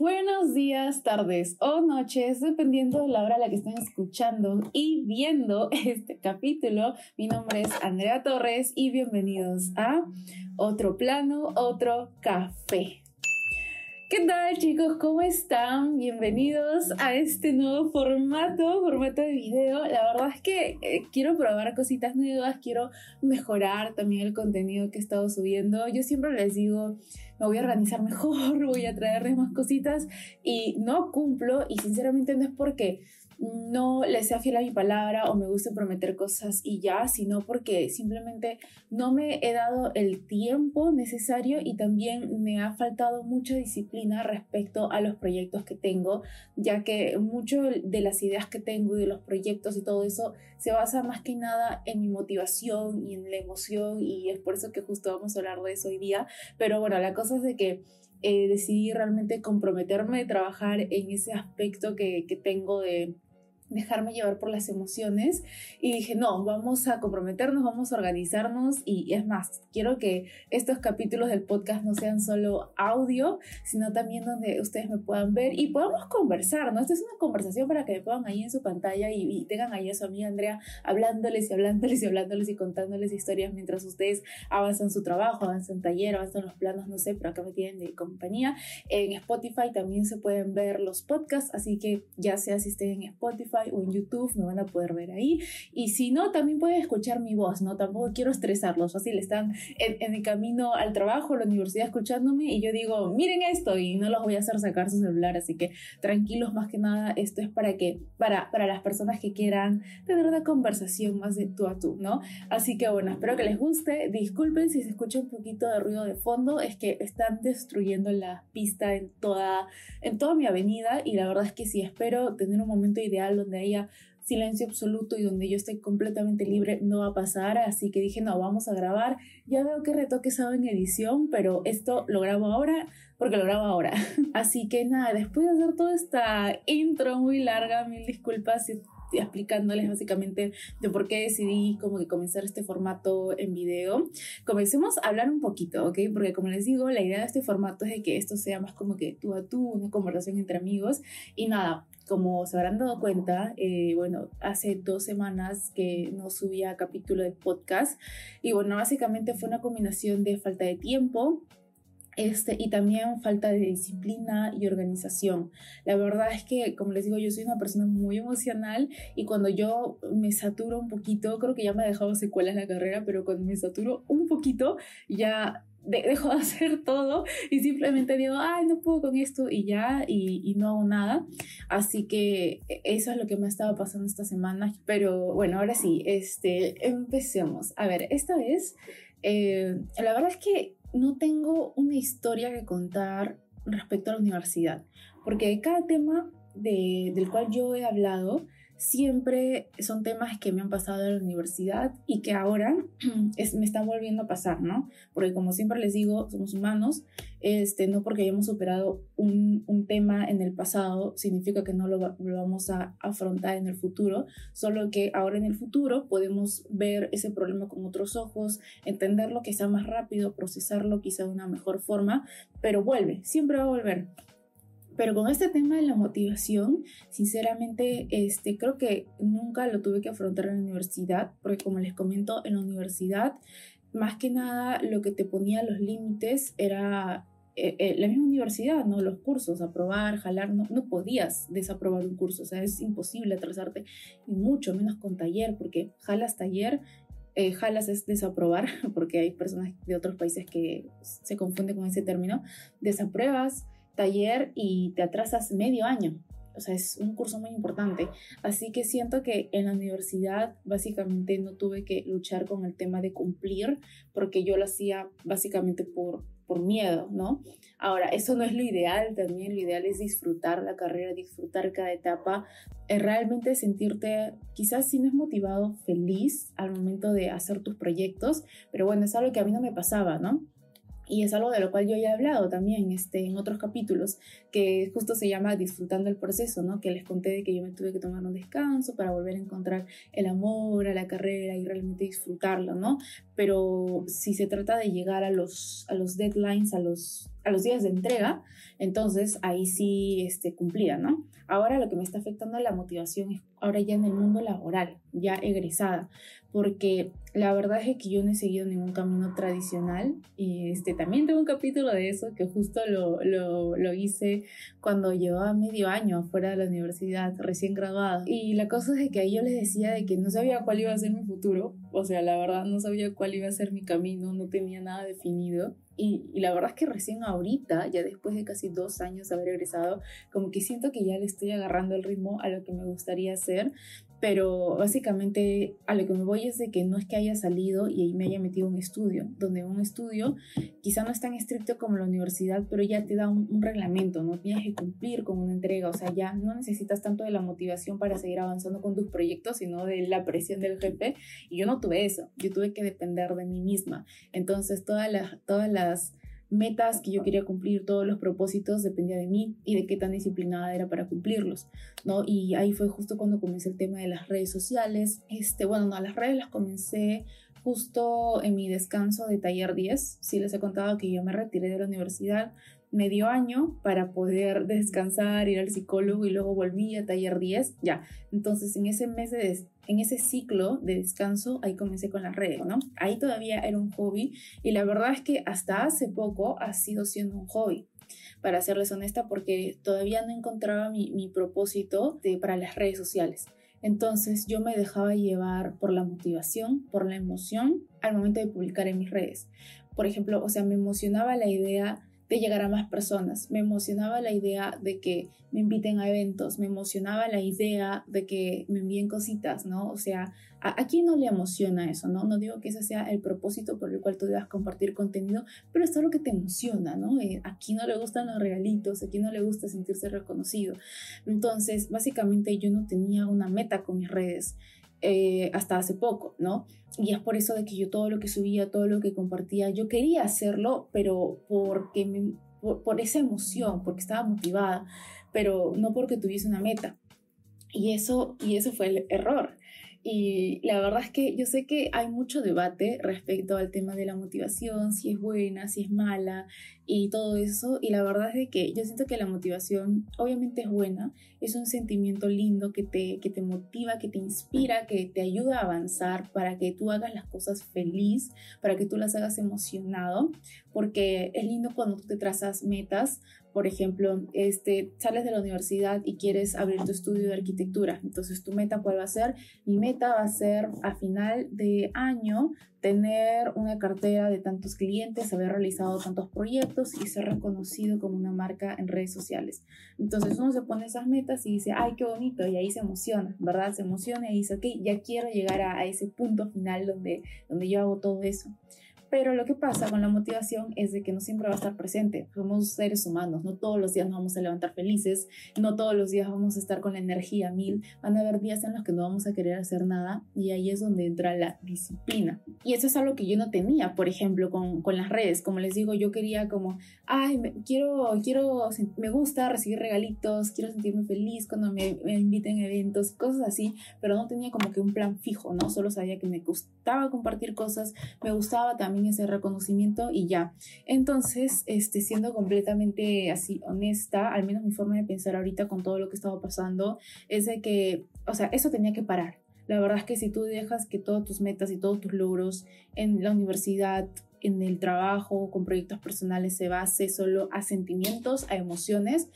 Buenos días, tardes o noches, dependiendo de la hora a la que estén escuchando y viendo este capítulo. Mi nombre es Andrea Torres y bienvenidos a Otro Plano, Otro Café. ¿Qué tal chicos? ¿Cómo están? Bienvenidos a este nuevo formato, formato de video. La verdad es que eh, quiero probar cositas nuevas, quiero mejorar también el contenido que he estado subiendo. Yo siempre les digo, me voy a organizar mejor, voy a traerles más cositas y no cumplo y sinceramente no es porque no le sea fiel a mi palabra o me guste prometer cosas y ya, sino porque simplemente no me he dado el tiempo necesario y también me ha faltado mucha disciplina respecto a los proyectos que tengo, ya que mucho de las ideas que tengo y de los proyectos y todo eso se basa más que nada en mi motivación y en la emoción y es por eso que justo vamos a hablar de eso hoy día, pero bueno, la cosa es de que eh, decidí realmente comprometerme trabajar en ese aspecto que, que tengo de dejarme llevar por las emociones y dije, no, vamos a comprometernos, vamos a organizarnos y es más, quiero que estos capítulos del podcast no sean solo audio, sino también donde ustedes me puedan ver y podamos conversar, ¿no? Esta es una conversación para que me pongan ahí en su pantalla y, tengan ahí a su amiga Andrea hablándoles y hablándoles y hablándoles y contándoles historias mientras ustedes avanzan su trabajo, avanzan taller, avanzan los planos, no sé, pero acá me tienen de compañía. En Spotify también se pueden ver los podcasts, así que ya sea si estén en Spotify, o en YouTube, me van a poder ver ahí. Y si no, también pueden escuchar mi voz, ¿no? Tampoco quiero estresarlos, fácil están en, el camino al trabajo, a la universidad escuchándome y yo digo, miren esto y no los voy a hacer sacar su celular, así que tranquilos más que nada, esto es para que, para, para las personas que quieran tener una conversación más de tú a tú, ¿no? Así que bueno, espero que les guste, disculpen si se escucha un poquito de ruido de fondo, es que están destruyendo la pista en toda, en toda mi avenida y la verdad es que sí, espero tener un momento ideal haya silencio absoluto y donde yo esté completamente libre no va a pasar, así que dije, no, vamos a grabar, ya veo que retoques hago en edición, pero esto lo grabo ahora porque lo grabo ahora. Así que nada, después de hacer toda esta intro muy larga, mil disculpas explicándoles básicamente de por qué decidí como que comenzar este formato en video. Comencemos a hablar un poquito, ¿ok? Porque como les digo, la idea de este formato es de que esto sea más como que tú a tú, una conversación entre amigos. Y nada, como se habrán dado cuenta, eh, bueno, hace dos semanas que no subía capítulo de podcast y bueno, básicamente fue una combinación de falta de tiempo, este, y también falta de disciplina y organización. La verdad es que, como les digo, yo soy una persona muy emocional y cuando yo me saturo un poquito, creo que ya me ha dejado secuelas la carrera, pero cuando me saturo un poquito, ya dejo de hacer todo y simplemente digo, ay, no puedo con esto y ya, y, no hago nada. Así que eso es lo que me ha estado pasando esta semana. Pero bueno, ahora sí, este, empecemos. A ver, esta vez, eh, la verdad es que no tengo una historia que contar respecto a la universidad, porque cada tema del cual yo he hablado, siempre son temas que me han pasado en la universidad y que ahora me están volviendo a pasar, ¿no? Porque como siempre les digo, somos humanos, este, no porque hayamos superado un, un tema en el pasado significa que no lo, lo, vamos a afrontar en el futuro, solo que ahora en el futuro podemos ver ese problema con otros ojos, entenderlo quizá más rápido, procesarlo quizá de una mejor forma, pero vuelve, siempre va a volver. Pero con este tema de la motivación, sinceramente, este, creo que nunca lo tuve que afrontar en la universidad, porque como les comento, en la universidad, más que nada, lo que te ponía los límites era eh, eh, la misma universidad, ¿no? Los cursos, aprobar, jalar, no, no podías desaprobar un curso, o sea, es imposible atrasarte, y mucho menos con taller, porque jalas taller eh, jalas es desaprobar, porque hay personas de otros países que se confunden con ese término, desapruebas taller y te atrasas medio año. O sea, es un curso muy importante. Así que siento que en la universidad básicamente no tuve que luchar con el tema de cumplir porque yo lo hacía básicamente por, por miedo, ¿no? Ahora, eso no es lo ideal también. Lo ideal es disfrutar la carrera, disfrutar cada etapa, eh, realmente sentirte quizás si no es motivado, feliz al momento de hacer tus proyectos. Pero bueno, es algo que a mí no me pasaba, ¿no? Y es algo de lo cual yo ya he hablado también este, en otros capítulos, que justo se llama disfrutando el proceso, ¿no? Que les conté de que yo me tuve que tomar un descanso para volver a encontrar el amor a la carrera y realmente disfrutarlo, ¿no? Pero si se trata de llegar a los, a los deadlines, a los a los días de entrega, entonces ahí sí este, cumplía, ¿no? Ahora lo que me está afectando la motivación es ahora ya en el mundo laboral, ya egresada, porque la verdad es que yo no he seguido ningún camino tradicional y este, también tengo un capítulo de eso que justo lo, lo, lo hice cuando llevaba medio año afuera de la universidad, recién graduada. Y la cosa es que ahí yo les decía de que no sabía cuál iba a ser mi futuro, o sea, la verdad no sabía cuál iba a ser mi camino, no tenía nada definido. Y, y, la verdad es que recién ahorita, ya después de casi dos años de haber egresado, como que siento que ya le estoy agarrando el ritmo a lo que me gustaría hacer pero básicamente a lo que me voy es de que no es que haya salido y ahí me haya metido un estudio, donde un estudio quizá no es tan estricto como la universidad, pero ya te da un, reglamento, no tienes que cumplir con una entrega, o sea, ya no necesitas tanto de la motivación para seguir avanzando con tus proyectos, sino de la presión del jefe. Y yo no tuve eso, yo tuve que depender de mí misma. Entonces, todas las, todas las metas que yo quería cumplir, todos los propósitos, dependía de mí y de qué tan disciplinada era para cumplirlos, ¿no? Y ahí fue justo cuando comencé el tema de las redes sociales. Este, bueno, no, las redes las comencé justo en mi descanso de taller 10. Sí les he contado que yo me retiré de la universidad medio año para poder descansar, ir al psicólogo y luego volví a taller 10, ya. Entonces, en ese mes de en ese ciclo de descanso, ahí comencé con las redes, ¿no? Ahí todavía era un hobby y la verdad es que hasta hace poco ha sido siendo un hobby para serles honesta, porque todavía no encontraba mi, mi propósito para las redes sociales. Entonces yo me dejaba llevar por la motivación, por la emoción al momento de publicar en mis redes. Por ejemplo, o sea, me emocionaba la idea de llegar a más personas. Me emocionaba la idea de que me inviten a eventos, me emocionaba la idea de que me envíen cositas, ¿no? O sea, ¿a, quién no le emociona eso, no? No digo que ese sea el propósito por el cual tú debas compartir contenido, pero es algo que te emociona, ¿no? Eh, a quién no le gustan los regalitos, a no le gusta sentirse reconocido. Entonces, básicamente yo no tenía una meta con mis redes. Eh, hasta hace poco, ¿no? Y es por eso de que yo todo lo que subía, todo lo que compartía, yo quería hacerlo, pero porque me, por, esa emoción, porque estaba motivada, pero no porque tuviese una meta. Y eso, y eso fue el error. Y la verdad es que yo sé que hay mucho debate respecto al tema de la motivación, si es buena, si es mala y todo eso. Y la verdad es que yo siento que la motivación obviamente es buena, es un sentimiento lindo que te, que te motiva, que te inspira, que te ayuda a avanzar para que tú hagas las cosas feliz, para que tú las hagas emocionado, porque es lindo cuando tú te trazas metas por ejemplo, este, sales de la universidad y quieres abrir tu estudio de arquitectura. Entonces, tu meta, ¿cuál va a ser? Mi meta va a ser a final de año tener una cartera de tantos clientes, haber realizado tantos proyectos y ser reconocido como una marca en redes sociales. Entonces uno se pone esas metas y dice, ay, qué bonito, y ahí se emociona, ¿verdad? Se emociona y dice, ok, ya quiero llegar a, a ese punto final donde, donde yo hago todo eso. Pero lo que pasa con la motivación es de que no siempre va a estar presente. Somos seres humanos, no todos los días nos vamos a levantar felices, no todos los días vamos a estar con la energía mil. Van a haber días en los que no vamos a querer hacer nada y ahí es donde entra la disciplina. Y eso es algo que yo no tenía, por ejemplo, con, con las redes. Como les digo, yo quería como, ay, quiero, quiero, me gusta recibir regalitos, quiero sentirme feliz cuando me, me inviten a eventos, cosas así, pero no tenía como que un plan fijo, ¿no? Solo sabía que me gustaba compartir cosas, me gustaba también ese reconocimiento y ya. Entonces, este, siendo completamente así honesta, al menos mi forma de pensar ahorita con todo lo que estaba pasando, es de que, o sea, eso tenía que parar. La verdad es que si tú dejas que todas tus metas y todos tus logros en la universidad, en el trabajo, con proyectos personales se base solo a sentimientos, a emociones,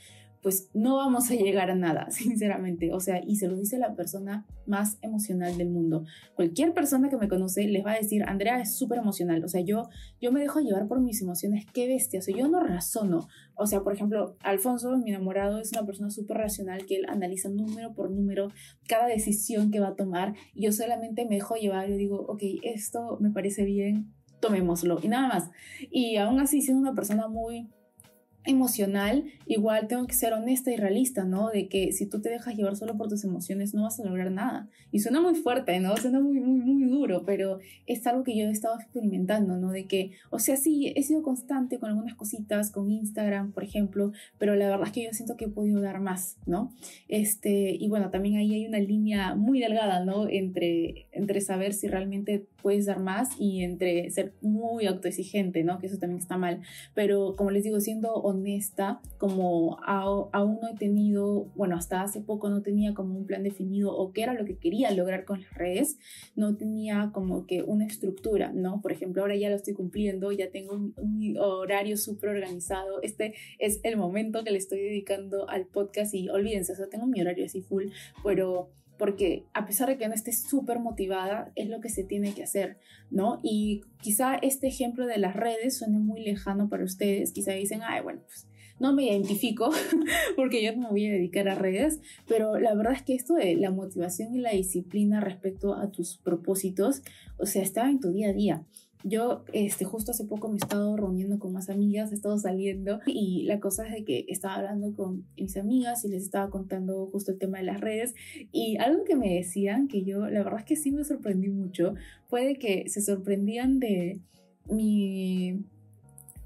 pues no vamos a llegar a nada, sinceramente. O sea, y se lo dice la persona más emocional del mundo. Cualquier persona que me conoce les va a decir, Andrea es súper emocional. O sea, yo, yo me dejo llevar por mis emociones. Qué bestia. O sea, yo no razono. O sea, por ejemplo, Alfonso, mi enamorado, es una persona súper racional que él analiza número por número cada decisión que va a tomar. Yo solamente me dejo llevar. Yo digo, ok, esto me parece bien, tomémoslo. Y nada más. Y aún así, siendo una persona muy emocional, igual tengo que ser honesta y realista, ¿no? De que si tú te dejas llevar solo por tus emociones no vas a lograr nada. Y suena muy fuerte, ¿no? Suena muy, muy, muy duro, pero es algo que yo he estado experimentando, ¿no? De que, o sea, sí, he sido constante con algunas cositas, con Instagram, por ejemplo, pero la verdad es que yo siento que he podido dar más, ¿no? Este, y bueno, también ahí hay una línea muy delgada, ¿no? Entre, entre saber si realmente puedes dar más y entre ser muy autoexigente, ¿no? Que eso también está mal. Pero como les digo, siendo honesta, como aún no he tenido, bueno, hasta hace poco no tenía como un plan definido o qué era lo que quería lograr con las redes, no tenía como que una estructura, ¿no? Por ejemplo, ahora ya lo estoy cumpliendo, ya tengo un, un horario súper organizado. Este es el momento que le estoy dedicando al podcast y olvídense, o sea, tengo mi horario así full, pero porque a pesar de que no esté súper motivada, es lo que se tiene que hacer, ¿no? Y quizá este ejemplo de las redes suene muy lejano para ustedes, quizá dicen, ay, bueno, pues no me identifico porque yo no me voy a dedicar a redes, pero la verdad es que esto de la motivación y la disciplina respecto a tus propósitos, o sea, está en tu día a día. Yo, este, justo hace poco me he estado reuniendo con más amigas, he estado saliendo y la cosa es de que estaba hablando con mis amigas y les estaba contando justo el tema de las redes y algo que me decían, que yo la verdad es que sí me sorprendí mucho, fue de que se sorprendían de mi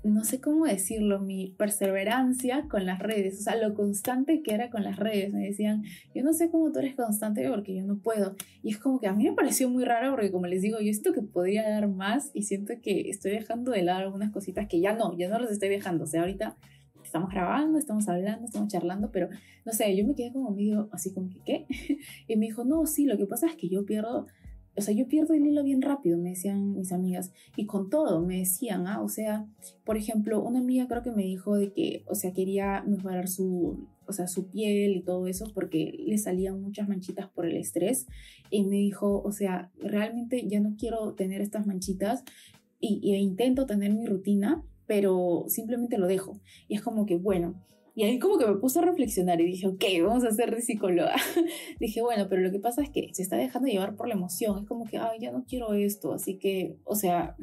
no sé cómo decirlo, mi perseverancia con las redes, o sea, lo constante que era con las redes. Me decían, yo no sé cómo tú eres constante porque yo no puedo. Y es como que a mí me pareció muy raro porque como les digo, yo siento que podría dar más y siento que estoy dejando de lado algunas cositas que ya no, ya no las estoy dejando. O sea, ahorita estamos grabando, estamos hablando, estamos charlando, pero no sé, yo me quedé como medio así como que, ¿qué? y me dijo, no, sí, lo que pasa es que yo pierdo o sea, yo pierdo el hilo bien rápido, me decían mis amigas, y con todo me decían, ah, o sea, por ejemplo, una amiga creo que me dijo de que, o sea, quería mejorar su, o sea, su piel y todo eso porque le salían muchas manchitas por el estrés, y me dijo, o sea, realmente ya no quiero tener estas manchitas y, y intento tener mi rutina, pero simplemente lo dejo. Y es como que, bueno, y ahí como que me puse a reflexionar y dije, ok, vamos a ser psicóloga. dije, bueno, pero lo que pasa es que se está dejando llevar por la emoción. Es como que, ay, ya no quiero esto. Así que, o sea,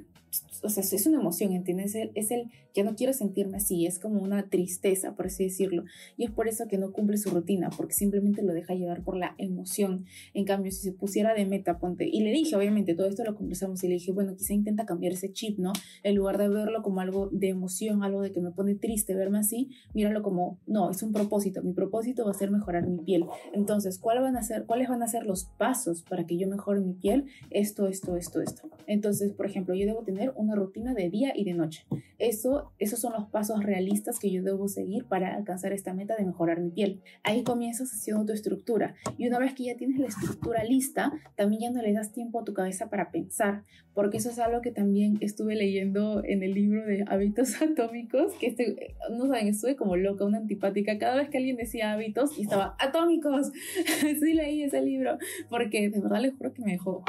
o sea, es una emoción, ¿entiendes? Es el, ya no quiero sentirme así, es como una tristeza, por así decirlo. Y es por eso que no cumple su rutina, porque simplemente lo deja llevar por la emoción. En cambio, si se pusiera de meta, ponte, y le dije, obviamente, todo esto lo conversamos y le dije, bueno, quizá intenta cambiar ese chip, ¿no? En lugar de verlo como algo de emoción, algo de que me pone triste verme así, míralo como, no, es un propósito. Mi propósito va a ser mejorar mi piel. Entonces, ¿cuáles van a ser, cuáles van a ser los pasos para que yo mejore mi piel? Esto, esto, esto, esto. Entonces, por ejemplo, yo debo tener una rutina de día y de noche. Eso, esos son los pasos realistas que yo debo seguir para alcanzar esta meta de mejorar mi piel. Ahí comienzas haciendo tu estructura y una vez que ya tienes la estructura lista, también ya no le das tiempo a tu cabeza para pensar, porque eso es algo que también estuve leyendo en el libro de hábitos atómicos, que este, no saben, estuve como loca, una antipática, cada vez que alguien decía hábitos y estaba atómicos, sí leí ese libro, porque de verdad les juro que me dejó...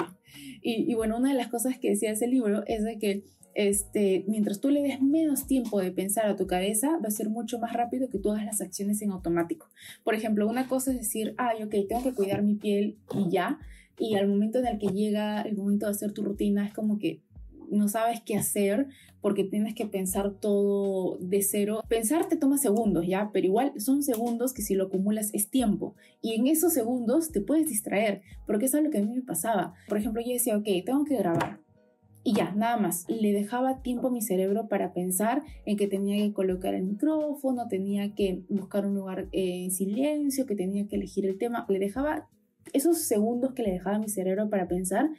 Y, bueno, una de las cosas que decía ese libro es de que este, mientras tú le des menos tiempo de pensar a tu cabeza, va a ser mucho más rápido que hagas las acciones en automático. Por ejemplo, una cosa es decir, ay, ok, tengo que cuidar mi piel y ya. Y al momento en el que llega el momento de hacer tu rutina, es como que no sabes qué hacer porque tienes que pensar todo de cero. Pensar te toma segundos, ¿ya? Pero igual son segundos que si lo acumulas es tiempo. Y en esos segundos te puedes distraer, porque eso es lo que a mí me pasaba. Por ejemplo, yo decía, ok, tengo que grabar y ya, nada más. Le dejaba tiempo a mi cerebro para pensar en que tenía que colocar el micrófono, tenía que buscar un lugar eh, en silencio, que tenía que elegir el tema. Le dejaba esos segundos que le dejaba a mi cerebro para pensar,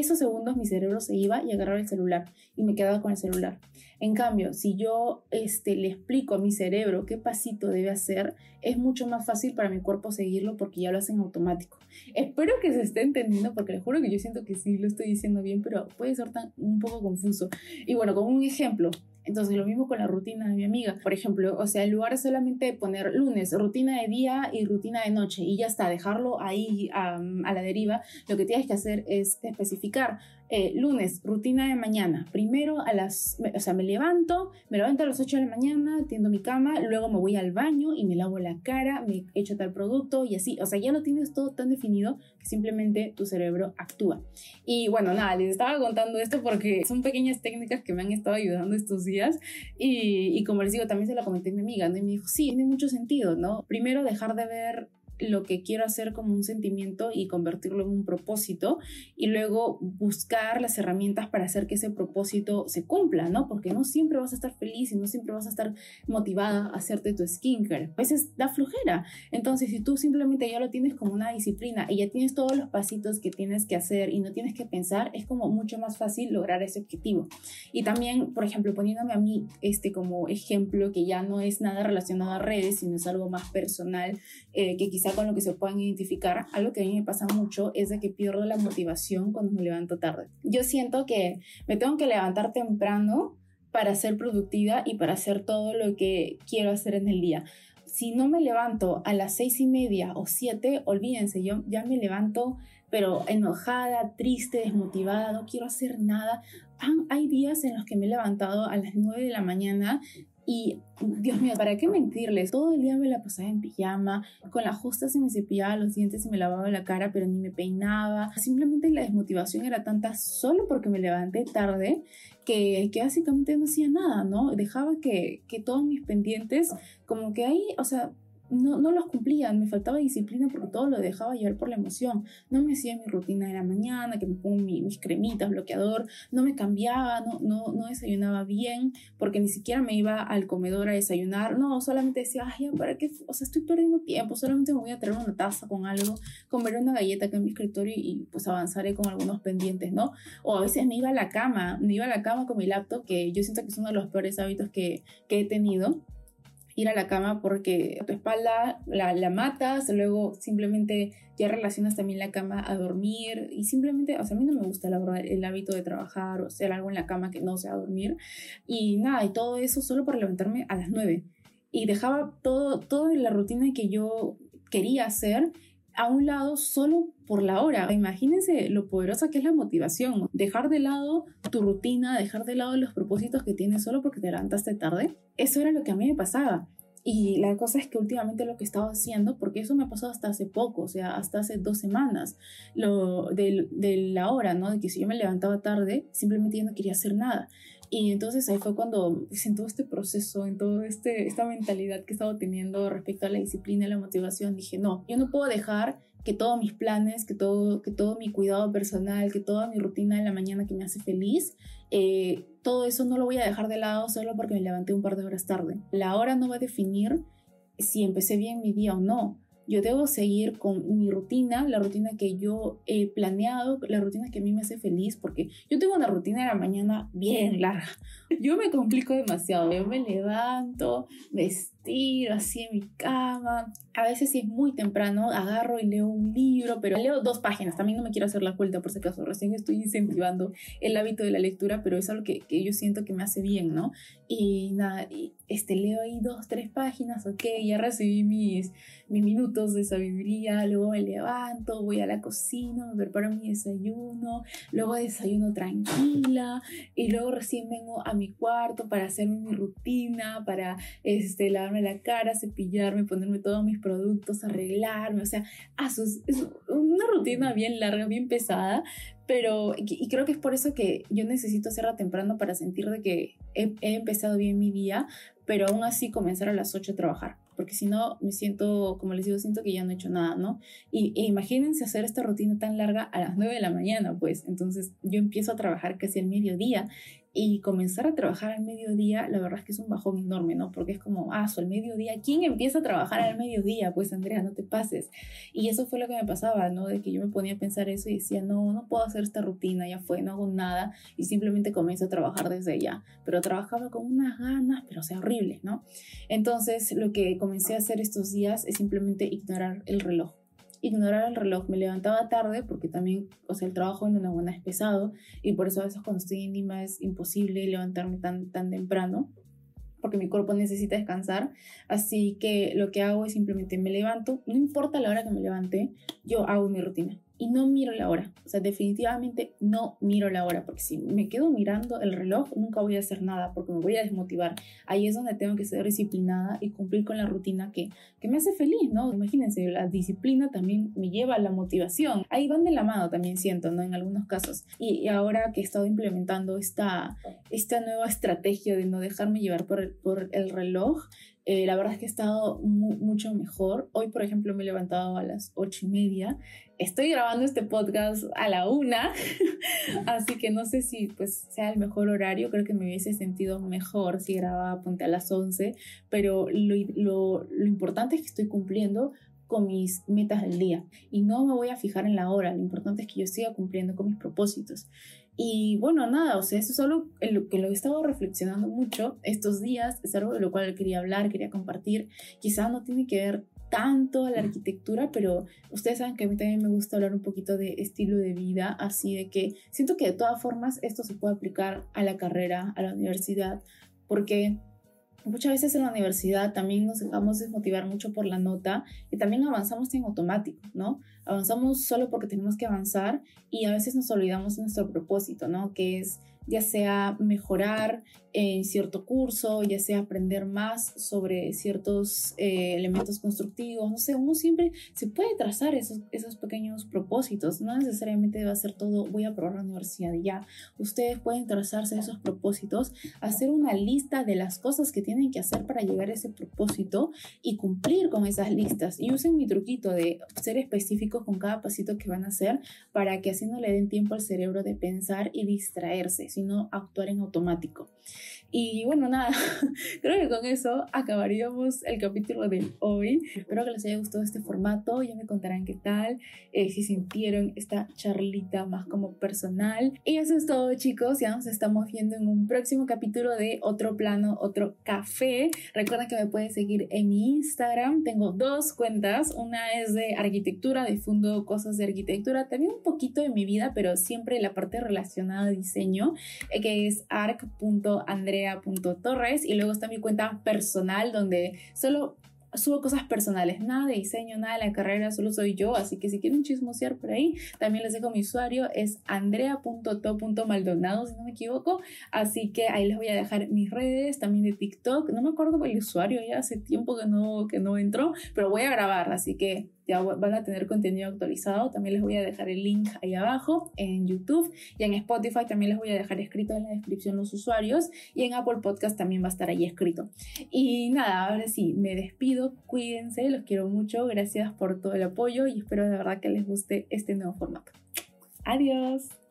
esos segundos mi cerebro se iba y agarraba el celular y me quedaba con el celular. En cambio, si yo este, le explico a mi cerebro qué pasito debe hacer, es mucho más fácil para mi cuerpo seguirlo porque ya lo hacen automático. Espero que se esté entendiendo porque les juro que yo siento que sí lo estoy diciendo bien, pero puede ser tan, un poco confuso. Y bueno, con un ejemplo, entonces, lo mismo con la rutina de mi amiga. Por ejemplo, o sea, en lugar solamente poner lunes, rutina de día y rutina de noche y ya está, dejarlo ahí a la deriva, lo que tienes que hacer es especificar eh, lunes, rutina de mañana. Primero a las, o sea, me levanto, me levanto a las 8 de la mañana, tiendo mi cama, luego me voy al baño y me lavo la cara, me echo tal producto y así. O sea, ya lo tienes todo tan definido que simplemente tu cerebro actúa. Y bueno, nada, les estaba contando esto porque son pequeñas técnicas que me han estado ayudando estos días. Y, como les digo, también se la comenté a mi amiga, ¿no? Y me dijo, sí, tiene mucho sentido, ¿no? Primero dejar de ver lo que quiero hacer como un sentimiento y convertirlo en un propósito y luego buscar las herramientas para hacer que ese propósito se cumpla, ¿no? Porque no siempre vas a estar feliz y no siempre vas a estar motivada a hacerte tu skincare. A veces da flojera. Entonces, si tú simplemente ya lo tienes como una disciplina y ya tienes todos los pasitos que tienes que hacer y no tienes que pensar, es como mucho más fácil lograr ese objetivo. Y también, por ejemplo, poniéndome a mí este como ejemplo que ya no es nada relacionado a redes, sino es algo más personal, eh, que con lo que se puedan identificar, algo que a mí me pasa mucho es de que pierdo la motivación cuando me levanto tarde. Yo siento que me tengo que levantar temprano para ser productiva y para hacer todo lo que quiero hacer en el día. Si no me levanto a las seis y media o siete, olvídense, yo ya me levanto pero enojada, triste, desmotivada, no quiero hacer nada. Hay días en los que me he levantado a las nueve de la mañana y, Dios mío, ¿para qué mentirles? Todo el día me la pasaba en pijama, con la justa se me cepillaba los dientes y me lavaba la cara, pero ni me peinaba. Simplemente la desmotivación era tanta solo porque me levanté tarde que, que básicamente no hacía nada, ¿no? Dejaba que, que todos mis pendientes, como que ahí, o sea, no, no los cumplía, me faltaba disciplina porque todo lo dejaba llevar por la emoción. No me hacía mi rutina de la mañana, que me pongo mis cremitas, bloqueador, no me cambiaba, no, no, no desayunaba bien, porque ni siquiera me iba al comedor a desayunar, no, solamente decía, ay, ¿para qué? O sea, estoy perdiendo tiempo, solamente me voy a traer una taza con algo, comer una galleta acá en mi escritorio y pues avanzaré con algunos pendientes, ¿no? O a veces me iba a la cama, me iba a la cama con mi laptop, que yo siento que es uno de los peores hábitos que, que he tenido ir a la cama porque tu espalda la, la matas, luego simplemente ya relacionas también la cama a dormir y simplemente, o sea, a mí no me gusta la el hábito de trabajar o hacer algo en la cama que no sea dormir. Y nada, y todo eso solo para levantarme a las 9 y dejaba todo, toda la rutina que yo quería hacer a un lado solo por la hora. Imagínense lo poderosa que es la motivación. Dejar de lado tu rutina, dejar de lado los propósitos que tienes solo porque te levantaste tarde. Eso era lo que a mí me pasaba. Y la cosa es que últimamente lo que estaba haciendo, porque eso me pasó hasta hace poco, o sea, hasta hace dos semanas, lo de, de la hora, ¿no? De que si yo me levantaba tarde, simplemente ya no quería hacer nada. Y entonces ahí fue cuando, en todo este proceso, en toda este, esta mentalidad que he estado teniendo respecto a la disciplina y la motivación, dije, no, yo no puedo dejar que todos mis planes, que todo, que todo mi cuidado personal, que toda mi rutina de la mañana que me hace feliz, eh, todo eso no lo voy a dejar de lado solo porque me levanté un par de horas tarde. La hora no va a definir si empecé bien mi día o no. Yo debo seguir con mi rutina, la rutina que yo he planeado, la rutina que a mí me hace feliz, porque yo tengo una rutina de la mañana bien larga. Yo me complico demasiado. Yo me levanto, me estiro así en mi cama. A veces si es muy temprano, agarro y leo un libro, pero leo dos páginas. También no me quiero hacer la vuelta por si acaso. Recién estoy incentivando el hábito de la lectura, pero es algo que, que yo siento que me hace bien, ¿no? Y nada, este, leo ahí dos, tres páginas, ok, ya recibí mis, mis minutos de sabiduría, luego me levanto, voy a la cocina, me preparo mi desayuno, luego desayuno tranquila y luego recién vengo a mi cuarto para hacerme mi rutina, para este, lavarme la cara, cepillarme, ponerme todos mis productos, arreglarme, o sea, ah, es, es una rutina bien larga, bien pesada, pero y creo que es por eso que yo necesito hacerla temprano para sentir de que he, empezado bien mi día, pero aún así comenzar a las 8 a trabajar, porque si no me siento, como les digo, siento que ya no he hecho nada, ¿no? Y e imagínense hacer esta rutina tan larga a las 9 de la mañana, pues entonces yo empiezo a trabajar casi al mediodía y comenzar a trabajar al mediodía, la verdad es que es un bajón enorme, ¿no? Porque es como, ah, al mediodía, ¿quién empieza a trabajar al mediodía? Pues Andrea, no te pases. Y eso fue lo que me pasaba, ¿no? De que yo me ponía a pensar eso y decía, no, no puedo hacer esta rutina, ya fue, no hago nada y simplemente comienzo a trabajar desde ya. Pero trabajaba con unas ganas, pero o sea, horrible, ¿no? Entonces, lo que comencé a hacer estos días es simplemente ignorar el reloj ignorar el reloj. Me levantaba tarde porque también, o sea, el trabajo en una buena es pesado y por eso a veces cuando estoy en Lima es imposible levantarme tan, tan temprano porque mi cuerpo necesita descansar. Así que lo que hago es simplemente me levanto, no importa la hora que me levante, yo hago mi rutina y no miro la hora. O sea, definitivamente no miro la hora, porque si me quedo mirando el reloj, nunca voy a hacer nada, porque me voy a desmotivar. Ahí es donde tengo que ser disciplinada y cumplir con la rutina que, que me hace feliz, ¿no? Imagínense, la disciplina también me lleva a la motivación. Ahí van de la mano también siento, ¿no? En algunos casos. Y, ahora que he estado implementando esta, esta nueva estrategia de no dejarme llevar por el, por el reloj, Eh, la verdad es que he estado mucho mejor. Hoy, por ejemplo, me he levantado a las ocho y media. Estoy grabando este podcast a la una, así que no sé si pues sea el mejor horario. Creo que me hubiese sentido mejor si grababa ponte a las once, pero lo, lo, lo importante es que estoy cumpliendo con mis metas del día y no me voy a fijar en la hora. Lo importante es que yo siga cumpliendo con mis propósitos. Y bueno, nada, o sea, eso es algo en lo que lo he estado reflexionando mucho estos días, es algo de lo cual quería hablar, quería compartir. Quizá no tiene que ver tanto a la arquitectura, pero ustedes saben que a mí también me gusta hablar un poquito de estilo de vida, así de que siento que de todas formas esto se puede aplicar a la carrera, a la universidad, porque muchas veces en la universidad también nos dejamos desmotivar mucho por la nota y también avanzamos en automático, ¿no? Avanzamos solo porque tenemos que avanzar y a veces nos olvidamos de nuestro propósito, ¿no? Que es ya sea mejorar en cierto curso, ya sea aprender más sobre ciertos eh, elementos constructivos, no sé, uno siempre se puede trazar esos, esos pequeños propósitos, no necesariamente debe ser todo, voy a probar la universidad y ya, ustedes pueden trazarse esos propósitos, hacer una lista de las cosas que tienen que hacer para llegar a ese propósito y cumplir con esas listas y usen mi truquito de ser específicos con cada pasito que van a hacer para que así no le den tiempo al cerebro de pensar y distraerse, sino actuar en automático. Y bueno, nada, creo que con eso acabaríamos el capítulo de hoy. Espero que les haya gustado este formato, ya me contarán qué tal, eh, si sintieron esta charlita más como personal. Y eso es todo chicos, ya nos estamos viendo en un próximo capítulo de Otro Plano, Otro Café. Recuerden que me pueden seguir en mi Instagram, tengo dos cuentas, una es de arquitectura, difundo cosas de arquitectura, también un poquito de mi vida, pero siempre la parte relacionada a diseño, eh, que es arc.andrea torres y luego está mi cuenta personal donde solo subo cosas personales, nada de diseño, nada de la carrera, solo soy yo, así que si quieren chismosear por ahí, también les dejo mi usuario, es andrea.to.maldonado, si no me equivoco, así que ahí les voy a dejar mis redes, también de TikTok, no me acuerdo el usuario, ya hace tiempo que no, que no entró, pero voy a grabar, así que ya van a tener contenido actualizado. También les voy a dejar el link ahí abajo en YouTube y en Spotify también les voy a dejar escrito en la descripción los usuarios y en Apple Podcast también va a estar ahí escrito. Y nada, ahora sí, me despido, cuídense, los quiero mucho, gracias por todo el apoyo y espero de verdad que les guste este nuevo formato. Adiós.